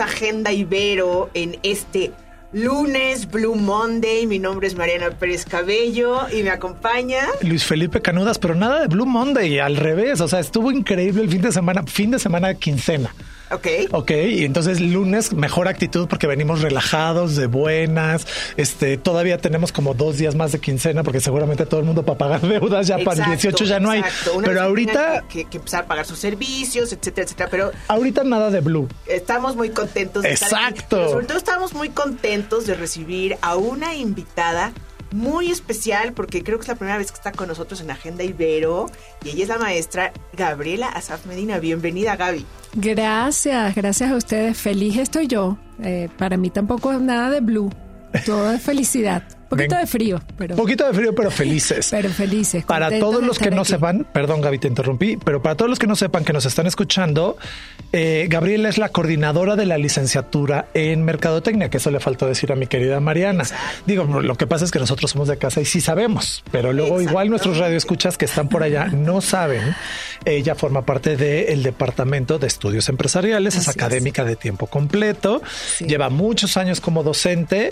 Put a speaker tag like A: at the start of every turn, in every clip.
A: Agenda Ibero en este lunes Blue Monday. Mi nombre es Mariana Pérez Cabello y me acompaña
B: Luis Felipe Canudas, pero nada de Blue Monday, al revés. O sea, estuvo increíble el fin de semana, fin de semana quincena.
A: Ok.
B: Ok, y entonces lunes mejor actitud porque venimos relajados, de buenas. Este, todavía tenemos como dos días más de quincena porque seguramente todo el mundo para pagar deudas ya para el 18 ya no hay.
A: Una
B: Pero ahorita,
A: que, que empezar a pagar sus servicios, etcétera, etcétera. Pero
B: ahorita nada de Blue.
A: estamos muy contentos de estar aquí.
B: Exacto.
A: Pero sobre todo estamos muy contentos de recibir a una invitada muy especial porque creo que es la primera vez que está con nosotros en Agenda Ibero y ella es la maestra Gabriela Asaf Medina. Bienvenida, Gaby.
C: Gracias, gracias a ustedes. Feliz estoy yo. Eh, para mí tampoco es nada de blue. Todo es felicidad. Poquito
B: Ven.
C: de frío, pero,
B: Poquito de frío, pero felices.
C: pero felices.
B: Para todos
C: de
B: los que no
C: aquí.
B: sepan, perdón Gaby, te interrumpí, pero para todos los que no sepan que nos están escuchando, eh, Gabriela es la coordinadora de la licenciatura en Mercadotecnia, que eso le faltó decir a mi querida Mariana. Digo, lo que pasa es que nosotros somos de casa y sí sabemos, pero luego
A: Exacto.
B: igual nuestros radioescuchas que están por allá no saben. Ella forma parte del Departamento de Estudios Empresariales, es
C: Así es.
B: académica de tiempo completo,
C: Sí.
B: lleva muchos años como docente,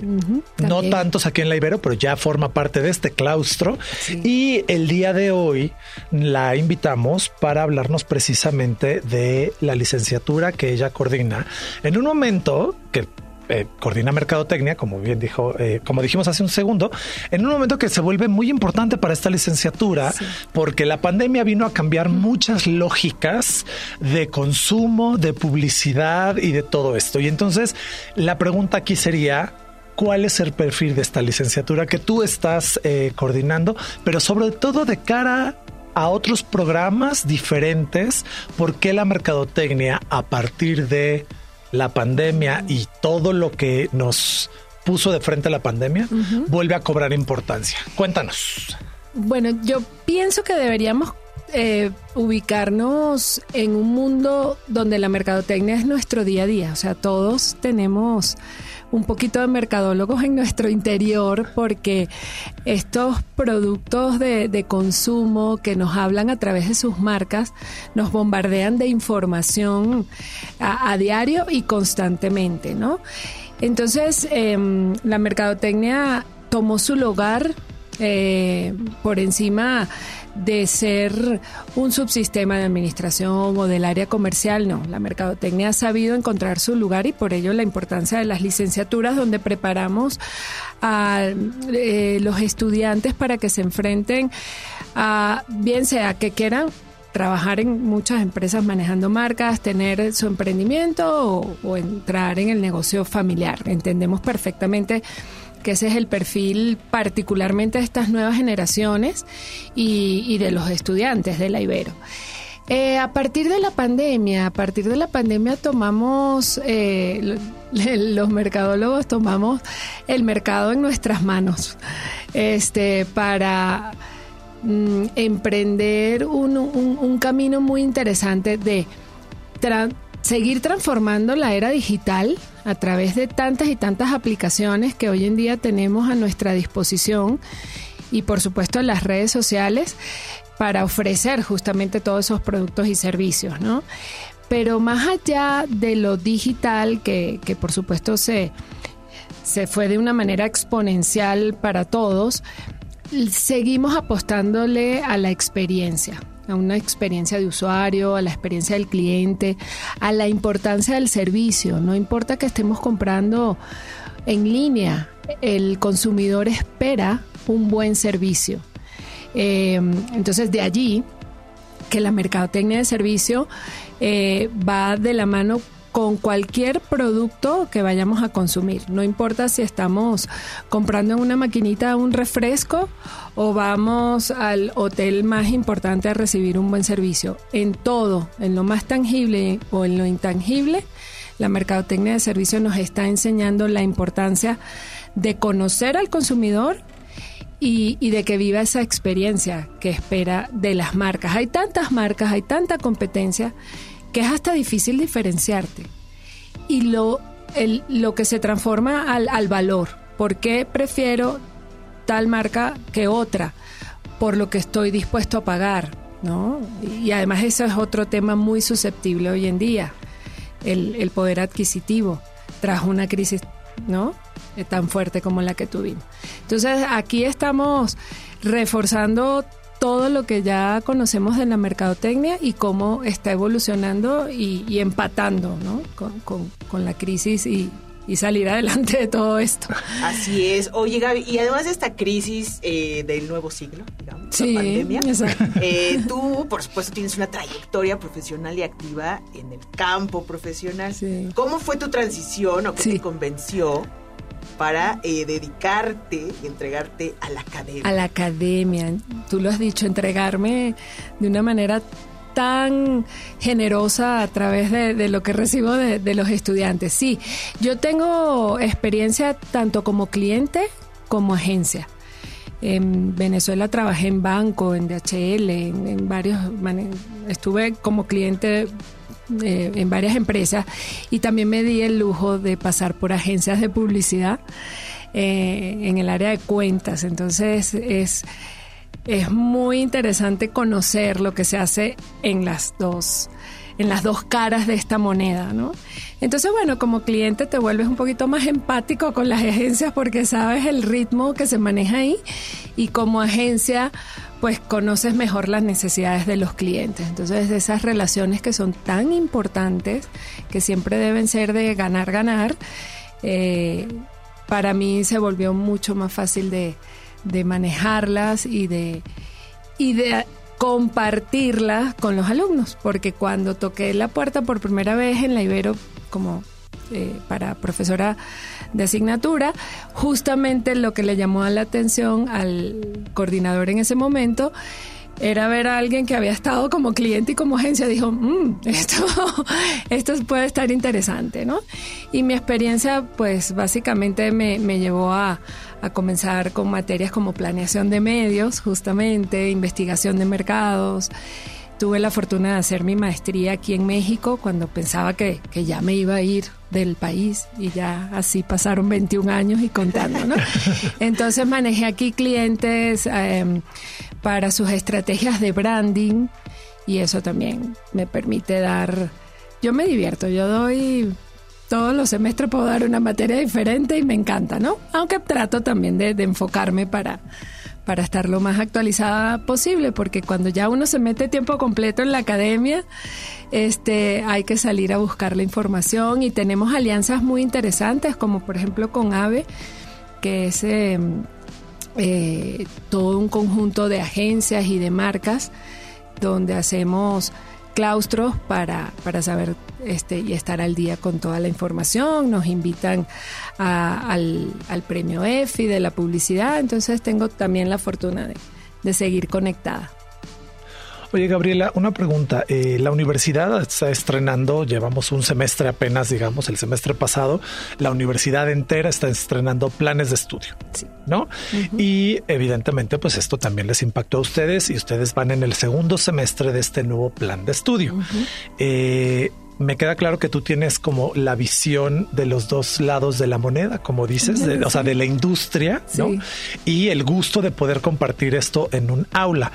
B: no tantos aquí en la Pero ya forma parte de este claustro.
C: Sí.
B: Y el día de hoy la invitamos para hablarnos precisamente de la licenciatura que ella coordina en un momento que eh, coordina mercadotecnia, como bien dijo, eh, como dijimos hace un segundo, en un momento que se vuelve muy importante para esta licenciatura, porque la pandemia vino a cambiar muchas lógicas de consumo, de publicidad y de todo esto. Y entonces la pregunta aquí sería, cuál es el perfil de esta licenciatura que tú estás eh, coordinando, pero sobre todo de cara a otros programas diferentes, ¿por qué la mercadotecnia a partir de la pandemia y todo lo que nos puso de frente a la pandemia vuelve a cobrar importancia? Cuéntanos.
C: Bueno, yo pienso que deberíamos eh, ubicarnos en un mundo donde la mercadotecnia es nuestro día a día. O sea, todos tenemos un poquito de mercadólogos en nuestro interior porque estos productos de, de consumo que nos hablan a través de sus marcas nos bombardean de información a, diario y constantemente, ¿no? Entonces, em, la mercadotecnia tomó su lugar eh, por encima de ser un subsistema de administración o del área comercial, no. La mercadotecnia ha sabido encontrar su lugar y por ello la importancia de las licenciaturas donde preparamos a eh, los estudiantes para que se enfrenten a, bien sea que quieran trabajar en muchas empresas manejando marcas, tener su emprendimiento o, o entrar en el negocio familiar. Entendemos perfectamente que ese es el perfil particularmente de estas nuevas generaciones y, de los estudiantes de la Ibero. Eh, a partir de la pandemia, a partir de la pandemia tomamos, eh, lo- los mercadólogos tomamos el mercado en nuestras manos este, para mm, emprender un, un- camino muy interesante de seguir transformando la era digital a través de tantas y tantas aplicaciones que hoy en día tenemos a nuestra disposición y por supuesto las redes sociales para ofrecer justamente todos esos productos y servicios, ¿no? Pero más allá de lo digital, que, que por supuesto se, se fue de una manera exponencial para todos, seguimos apostándole a la experiencia, a una experiencia de usuario, a la experiencia del cliente, a la importancia del servicio. No importa que estemos comprando en línea, el consumidor espera un buen servicio. Eh, entonces, de allí que la mercadotecnia de servicio eh, va de la mano con cualquier producto que vayamos a consumir. No importa si estamos comprando en una maquinita un refresco o vamos al hotel más importante a recibir un buen servicio. En todo, en lo más tangible o en lo intangible, La mercadotecnia de servicio nos está enseñando la importancia de conocer al consumidor y, y, de que viva esa experiencia que espera de las marcas. Hay tantas marcas, hay tanta competencia que es hasta difícil diferenciarte. Y lo, el, lo que se transforma al, al valor. ¿Por qué prefiero tal marca que otra? Por lo que estoy dispuesto a pagar, ¿no? Y además eso es otro tema muy susceptible hoy en día, el, el poder adquisitivo tras una crisis, ¿no? Eh, tan fuerte como la que tuvimos. Entonces aquí estamos reforzando todo lo que ya conocemos de la mercadotecnia y cómo está evolucionando y, y empatando ¿no? con, con, con, la crisis y, y, salir adelante de todo esto.
A: Así es. Oye, Gaby, y además de esta crisis eh, del nuevo siglo, digamos,
C: sí,
A: la pandemia, eh, tú, por supuesto, tienes una trayectoria profesional y activa en el campo profesional.
C: Sí.
A: ¿Cómo fue tu transición o qué
C: Sí.
A: te convenció para eh, dedicarte y entregarte a la academia?
C: A la academia, tú lo has dicho, entregarme de una manera tan generosa a través de, lo que recibo de, los estudiantes. Sí, yo tengo experiencia tanto como cliente como agencia. En Venezuela trabajé en banco, en DHL, en varios, estuve como cliente eh, en varias empresas y también me di el lujo de pasar por agencias de publicidad eh, en el área de cuentas. Entonces es, es muy interesante conocer lo que se hace en las dos en las dos caras de esta moneda, ¿no? Entonces, bueno, como cliente te vuelves un poquito más empático con las agencias porque sabes el ritmo que se maneja ahí y como agencia pues conoces mejor las necesidades de los clientes. Entonces, esas relaciones que son tan importantes, que siempre deben ser de ganar, ganar, eh, para mí se volvió mucho más fácil de, de manejarlas y de, y de compartirlas con los alumnos, porque cuando toqué la puerta por primera vez en la Ibero como eh, para profesora de asignatura, justamente lo que le llamó la atención al coordinador en ese momento era ver a alguien que había estado como cliente y como agencia, dijo, mmm, esto, esto puede estar interesante, ¿no? Y mi experiencia, pues básicamente me, me llevó a, a, comenzar con materias como planeación de medios, justamente, investigación de mercados. Tuve la fortuna de hacer mi maestría aquí en México cuando pensaba que, que ya me iba a ir del país y ya así pasaron 21 años y contando, ¿no? Entonces manejé aquí clientes eh, para sus estrategias de branding y eso también me permite dar, yo me divierto, yo doy todos los semestres puedo dar una materia diferente y me encanta, ¿no? Aunque trato también de, de enfocarme para, para estar lo más actualizada posible, porque cuando ya uno se mete tiempo completo en la academia, este, hay que salir a buscar la información y tenemos alianzas muy interesantes, como por ejemplo con AVE, que es eh, eh, todo un conjunto de agencias y de marcas donde hacemos claustros para, para saber este, y estar al día con toda la información. Nos invitan al, al, premio EFI de la publicidad, entonces tengo también la fortuna de, de seguir conectada.
B: Oye, Gabriela, una pregunta. Eh, la universidad está estrenando, llevamos un semestre apenas, digamos, el semestre pasado, la universidad entera está estrenando planes de estudio,
C: sí.
B: ¿no? Uh -huh. Y evidentemente, pues esto también les impactó a ustedes y ustedes van en el segundo semestre de este nuevo plan de estudio. Uh -huh. eh, me queda claro que tú tienes como la visión de los dos lados de la moneda, como dices, de, o sea, de la industria, ¿no? Y el gusto de poder compartir esto en un aula.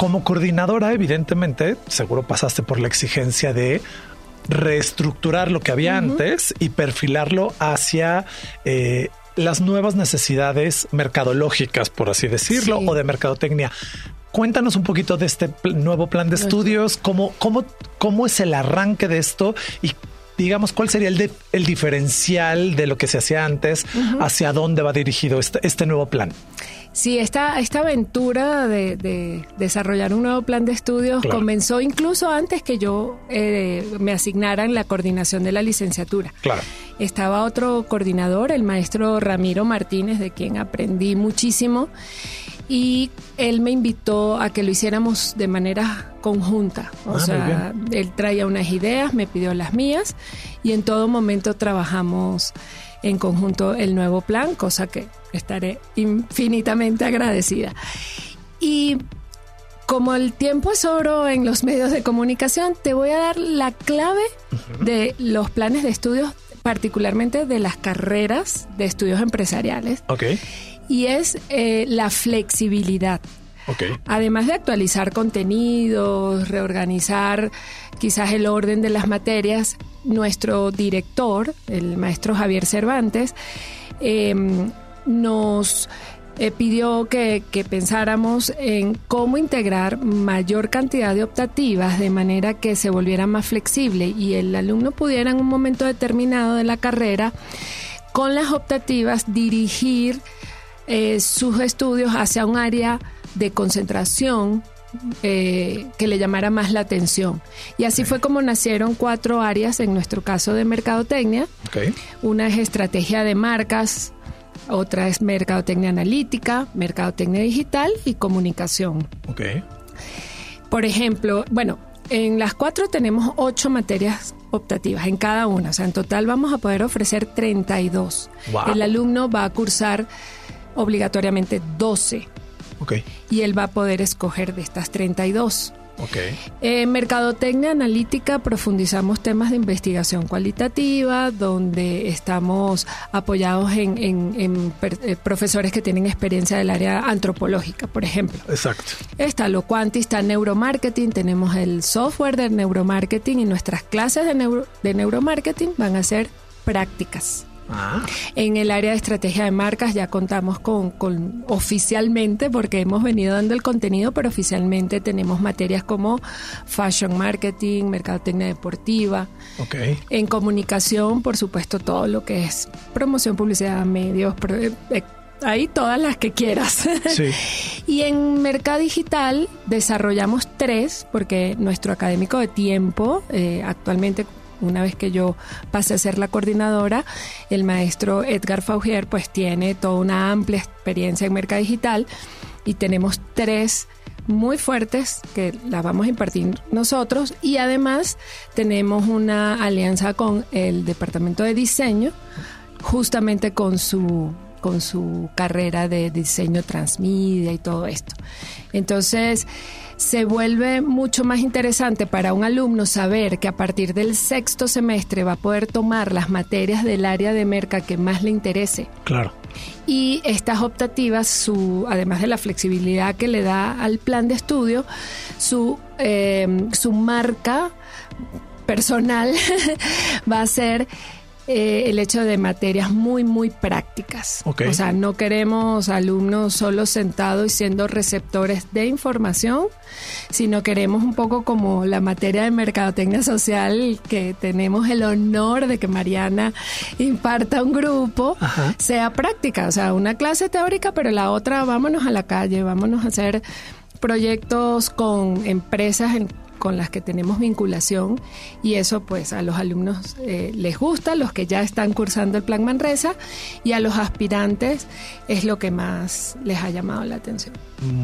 B: Como coordinadora, evidentemente, seguro pasaste por la exigencia de reestructurar lo que había uh -huh. antes y perfilarlo hacia eh, las nuevas necesidades mercadológicas, por así decirlo, sí. o de mercadotecnia. Cuéntanos un poquito de este nuevo plan de estudios, cómo, cómo, cómo es el arranque de esto y digamos, ¿cuál sería el, de, el diferencial de lo que se hacía antes? Uh -huh. ¿Hacia dónde va dirigido este, este nuevo plan?
C: Sí, esta, esta aventura de, de, desarrollar un nuevo plan de estudios claro. comenzó incluso antes que yo eh, me asignara en la coordinación de la licenciatura.
B: Claro.
C: Estaba otro coordinador, el maestro Ramiro Martínez, de quien aprendí muchísimo. y él me invitó a que lo hiciéramos de manera conjunta. O
B: Ah,
C: sea, él traía unas ideas, me pidió las mías y en todo momento trabajamos en conjunto el nuevo plan, cosa que estaré infinitamente agradecida. Y como el tiempo es oro en los medios de comunicación, te voy a dar la clave de los planes de estudios, particularmente de las carreras de estudios empresariales,
B: Ok,
C: y es eh, la flexibilidad. Además de actualizar contenidos, reorganizar quizás el orden de las materias, nuestro director, el maestro Javier Cervantes, eh, nos eh, pidió que, que pensáramos en cómo integrar mayor cantidad de optativas de manera que se volviera más flexible y el alumno pudiera en un momento determinado de la carrera con las optativas dirigir eh, sus estudios hacia un área de concentración eh, que le llamara más la atención. Y así fue como nacieron cuatro áreas, en nuestro caso de mercadotecnia. Una es estrategia de marcas, otra es mercadotecnia analítica, mercadotecnia digital y comunicación. Por ejemplo, bueno, en las cuatro tenemos ocho materias optativas en cada una. O sea, en total vamos a poder ofrecer 32.
B: Wow.
C: El alumno va a cursar obligatoriamente 12 Y él va a poder escoger de estas 32.
B: ok.
C: En Mercadotecnia Analítica profundizamos temas de investigación cualitativa, donde estamos apoyados en, en- en per- eh, profesores que tienen experiencia del área antropológica, por ejemplo.
B: Exacto.
C: Está lo Quanti, está neuromarketing, tenemos el software de neuromarketing y nuestras clases de, neuro- de neuromarketing van a ser prácticas.
B: Ah,
C: En el área de estrategia de marcas ya contamos con, con oficialmente, porque hemos venido dando el contenido, pero oficialmente tenemos materias como fashion marketing, mercadotecnia deportiva.
B: ok.
C: En comunicación, por supuesto, todo lo que es promoción, publicidad, medios, pro- eh, eh, ahí todas las que quieras.
B: Sí.
C: Y en Mercado Digital desarrollamos tres, porque nuestro académico de tiempo, eh, actualmente, una vez que yo pasé a ser la coordinadora, el maestro Edgar Faugier, pues tiene toda una amplia experiencia en Mercado Digital y tenemos tres muy fuertes que las vamos a impartir nosotros y además tenemos una alianza con el Departamento de Diseño justamente con su con su carrera de diseño transmedia y todo esto. Entonces, se vuelve mucho más interesante para un alumno saber que a partir del sexto semestre va a poder tomar las materias del área de merca que más le interese.
B: Claro.
C: Y estas optativas, su, además de la flexibilidad que le da al plan de estudio, su, eh, su marca personal va a ser eh, el hecho de materias muy, muy prácticas. O sea, no queremos alumnos solo sentados y siendo receptores de información, sino queremos un poco como la materia de mercadotecnia social, que tenemos el honor de que Mariana imparta un grupo,
B: Ajá.
C: sea práctica. O sea, una clase teórica, pero la otra, vámonos a la calle, vámonos a hacer proyectos con empresas en- con las que tenemos vinculación y eso pues a los alumnos eh, les gusta, los que ya están cursando el plan Manresa y a los aspirantes es lo que más les ha llamado la atención.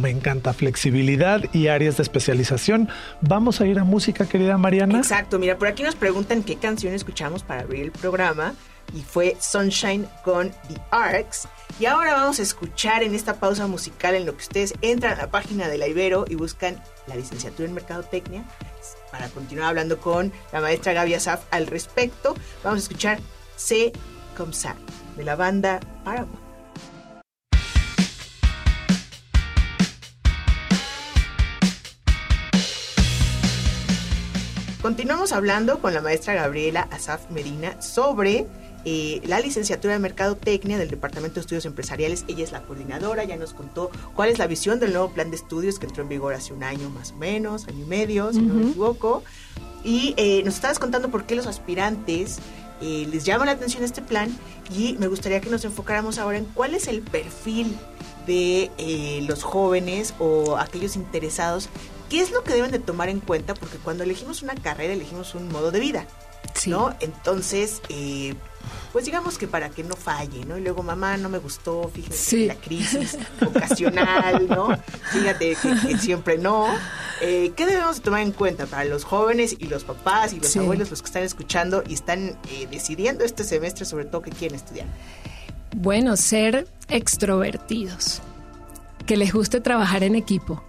B: Me encanta flexibilidad y áreas de especialización. Vamos a ir a música, querida Mariana.
A: Exacto, mira, por aquí nos preguntan qué canción escuchamos para abrir el programa y fue Sunshine con The Arcs. Y ahora vamos a escuchar en esta pausa musical en lo que ustedes entran a la página de la Ibero y buscan la licenciatura en Mercadotecnia para continuar hablando con la maestra Gaby Asaf al respecto. Vamos a escuchar C. Comme de la banda Paramount. Continuamos hablando con la maestra Gabriela Asaf Medina sobre eh, la licenciatura de Mercadotecnia del Departamento de Estudios Empresariales. Ella es la coordinadora, ya nos contó cuál es la visión del nuevo plan de estudios que entró en vigor hace un año más o menos, año y medio, si no me equivoco. Y eh, nos estabas contando por qué los aspirantes eh, les llama la atención este plan y me gustaría que nos enfocáramos ahora en cuál es el perfil de eh, los jóvenes o aquellos interesados ¿Qué es lo que deben de tomar en cuenta? Porque cuando elegimos una carrera, elegimos un modo de vida. ¿no? Entonces, eh, pues digamos que para que no falle, ¿no? Y luego, mamá, no me gustó, fíjate, la crisis ocasional, ¿no? Fíjate que, siempre no. Eh, ¿Qué debemos tomar en cuenta para los jóvenes y los papás y los abuelos, los que están escuchando y están eh, decidiendo este semestre sobre todo qué quieren estudiar?
C: Bueno, ser extrovertidos, que les guste trabajar en equipo.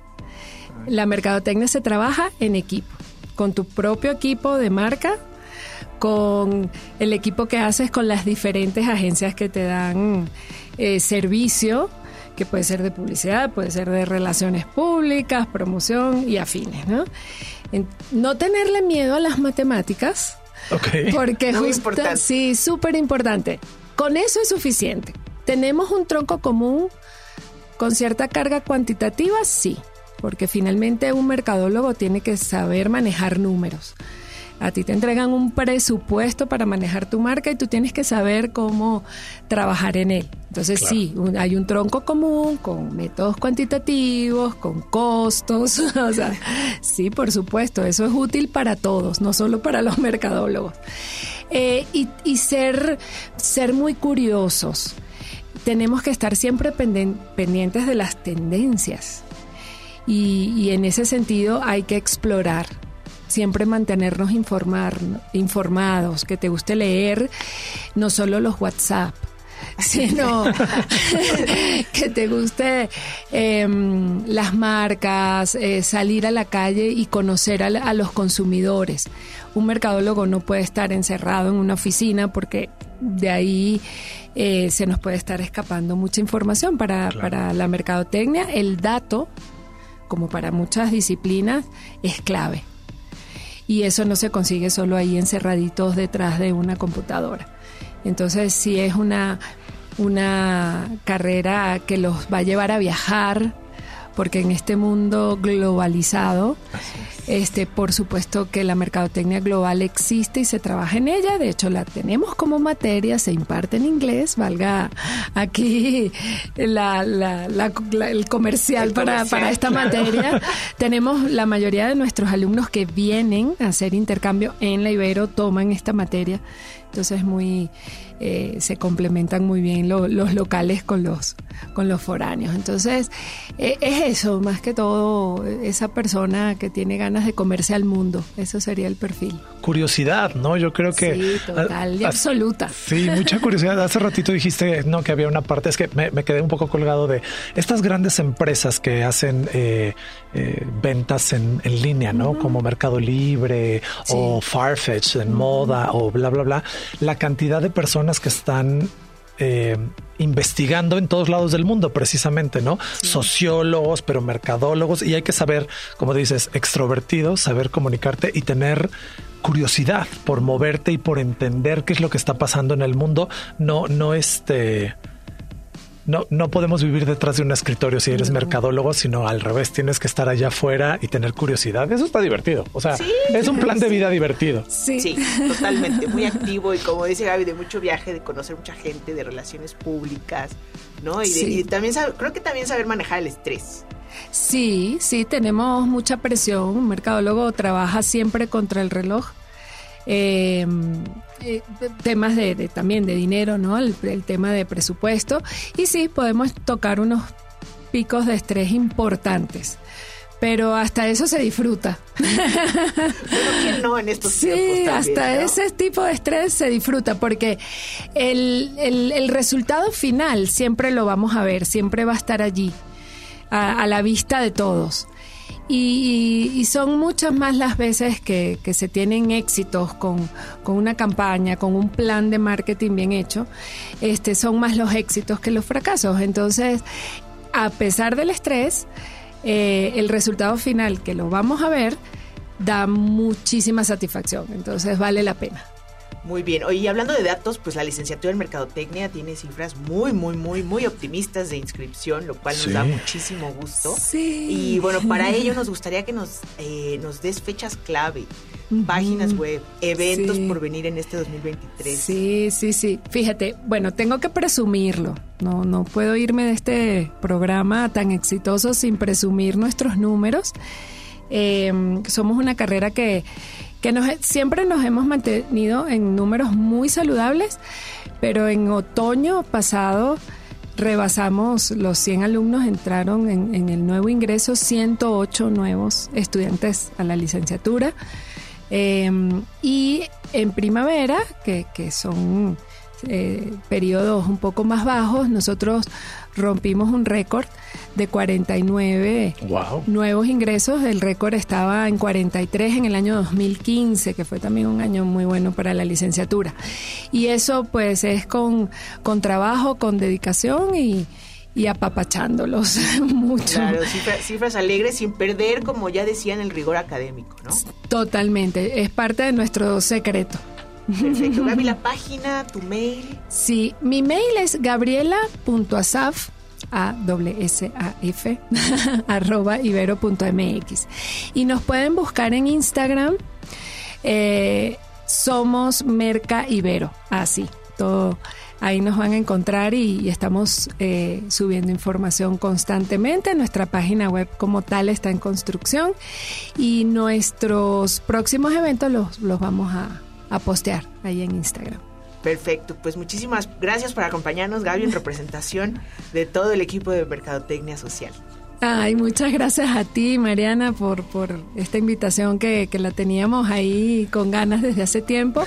C: La mercadotecnia se trabaja en equipo, con tu propio equipo de marca con el equipo que haces con las diferentes agencias que te dan eh, servicio, que puede ser de publicidad, puede ser de relaciones públicas, promoción y afines, ¿no? no tenerle miedo a las matemáticas, porque
A: Muy importante.
C: sí, súper importante. Con eso es suficiente. ¿Tenemos un tronco común con cierta carga cuantitativa? Sí, porque finalmente un mercadólogo tiene que saber manejar números. A ti te entregan un presupuesto para manejar tu marca y tú tienes que saber cómo trabajar en él. Entonces sí, hay un tronco común con métodos cuantitativos, con costos. o sea, sí, por supuesto, eso es útil para todos, no solo para los mercadólogos. Eh, y, ser, ser muy curiosos. Tenemos que estar siempre pendientes de las tendencias. y en ese sentido hay que explorar siempre mantenernos informar, informados, que te guste leer no solo los WhatsApp, sino que te guste em, las marcas, eh, salir a la calle y conocer a, los consumidores. Un mercadólogo no puede estar encerrado en una oficina porque de ahí eh, se nos puede estar escapando mucha información para, para la mercadotecnia. El dato, como para muchas disciplinas, es clave y eso no se consigue solo ahí encerraditos detrás de una computadora. Entonces sí es una, una carrera que los va a llevar a viajar, porque en este mundo globalizado, este, por supuesto que la mercadotecnia global existe y se trabaja en ella. De hecho, la tenemos como materia, se imparte en inglés, valga aquí el comercial, para, para esta materia. tenemos la mayoría de nuestros alumnos que vienen a hacer intercambio en la Ibero, toman esta materia. Entonces muy eh, se complementan muy bien los locales con los, con los foráneos. Entonces, eh, es eso, más que todo, esa persona que tiene ganas de comerse al mundo. Eso sería el perfil.
B: Curiosidad, ¿no? Yo creo que...
C: Sí, total y absoluta.
B: Sí, mucha curiosidad. Hace ratito dijiste, no, que había una parte, es que me, quedé un poco colgado de estas grandes empresas que hacen eh, ventas en, línea, ¿no? Como Mercado Libre o Farfetch en moda o bla, bla, bla. La cantidad de personas que están eh, investigando en todos lados del mundo, precisamente, ¿no? Sociólogos, pero mercadólogos, y hay que saber, como dices, extrovertidos, saber comunicarte y tener curiosidad por moverte y por entender qué es lo que está pasando en el mundo. No, no este no, no podemos vivir detrás de un escritorio si eres mercadólogo, sino al revés, tienes que estar allá afuera y tener curiosidad. Eso está divertido. O sea, es un plan de vida divertido.
A: Sí. totalmente. Muy activo y como dice Gaby, de mucho viaje, de conocer mucha gente, de relaciones públicas, ¿no? Y, también creo que también saber manejar el estrés.
C: Sí, sí, tenemos mucha presión. Un mercadólogo trabaja siempre contra el reloj. Eh, eh, temas de, también de dinero, ¿no? El, tema de presupuesto. Y sí, podemos tocar unos picos de estrés importantes. Pero hasta eso se disfruta.
A: no en estos
C: sí, hasta ese tipo de estrés se disfruta porque el, el, resultado final siempre lo vamos a ver, siempre va a estar allí, a la vista de todos. Y, son muchas más las veces que, se tienen éxitos con, una campaña, con un plan de marketing bien hecho, este, son más los éxitos que los fracasos. Entonces, a pesar del estrés, eh, el resultado final, que lo vamos a ver, da muchísima satisfacción. Entonces, vale la pena.
A: Muy bien. Oye, y hablando de datos, pues la licenciatura en Mercadotecnia tiene cifras muy, muy, muy, muy optimistas de inscripción, lo cual nos da muchísimo gusto.
C: Sí.
A: Y bueno, para ello nos gustaría que nos, eh, nos des fechas clave, páginas web, eventos por venir en este 2023.
C: Sí, sí, sí. Fíjate, bueno, tengo que presumirlo. No, no puedo irme de este programa tan exitoso sin presumir nuestros números. Eh, somos una carrera que que nos, siempre nos hemos mantenido en números muy saludables, pero en otoño pasado rebasamos los 100 alumnos, entraron en, el nuevo ingreso 108 nuevos estudiantes a la licenciatura. Em, y en primavera, que, que son eh, periodos un poco más bajos, nosotros rompimos un récord de 49 nuevos ingresos. El récord estaba en 43 en el año 2015, que fue también un año muy bueno para la licenciatura. Y eso pues es con, con trabajo, con dedicación y, y apapachándolos mucho.
A: Claro, cifras, alegres sin perder, como ya decían, el rigor académico, ¿no?
C: Totalmente, es parte de nuestro secreto.
A: Perfecto. Gaby, la página, tu mail.
C: Sí, mi mail es gabriela.asaf a s a f arroba ibero.mx y nos pueden buscar en Instagram eh, somos Merca Ibero así todo ahí nos van a encontrar y, estamos eh, subiendo información constantemente nuestra página web como tal está en construcción y nuestros próximos eventos los, los vamos a a postear ahí en Instagram.
A: Perfecto, pues muchísimas gracias por acompañarnos, Gaby, en representación de todo el equipo de Mercadotecnia Social.
C: Ay, muchas gracias a ti, Mariana, por, por esta invitación que, que, la teníamos ahí con ganas desde hace tiempo.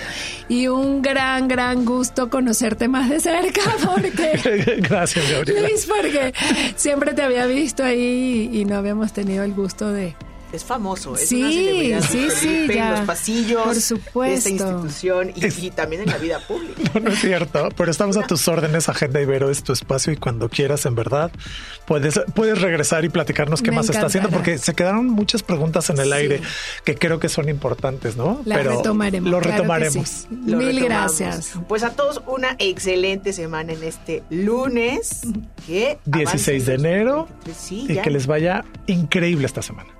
C: Y un gran, gran gusto conocerte más de cerca, porque.
B: gracias, Gabriela.
C: Luis, porque siempre te había visto ahí y no habíamos tenido el gusto de,
A: es famoso, es
C: sí,
A: una celebridad
C: sí, sí,
A: en los pasillos
C: por supuesto.
A: de esta institución y, también en la vida pública.
B: No, no es cierto, pero estamos a tus órdenes, Agenda Ibero es tu espacio y cuando quieras, en verdad, puedes, puedes regresar y platicarnos qué más está haciendo, porque se quedaron muchas preguntas en el aire que creo que son importantes, ¿no?
C: pero retomaremos.
B: Lo retomaremos.
C: Mil gracias.
A: Pues a todos una excelente semana en este lunes, que
B: 16 de enero, y que les vaya increíble esta semana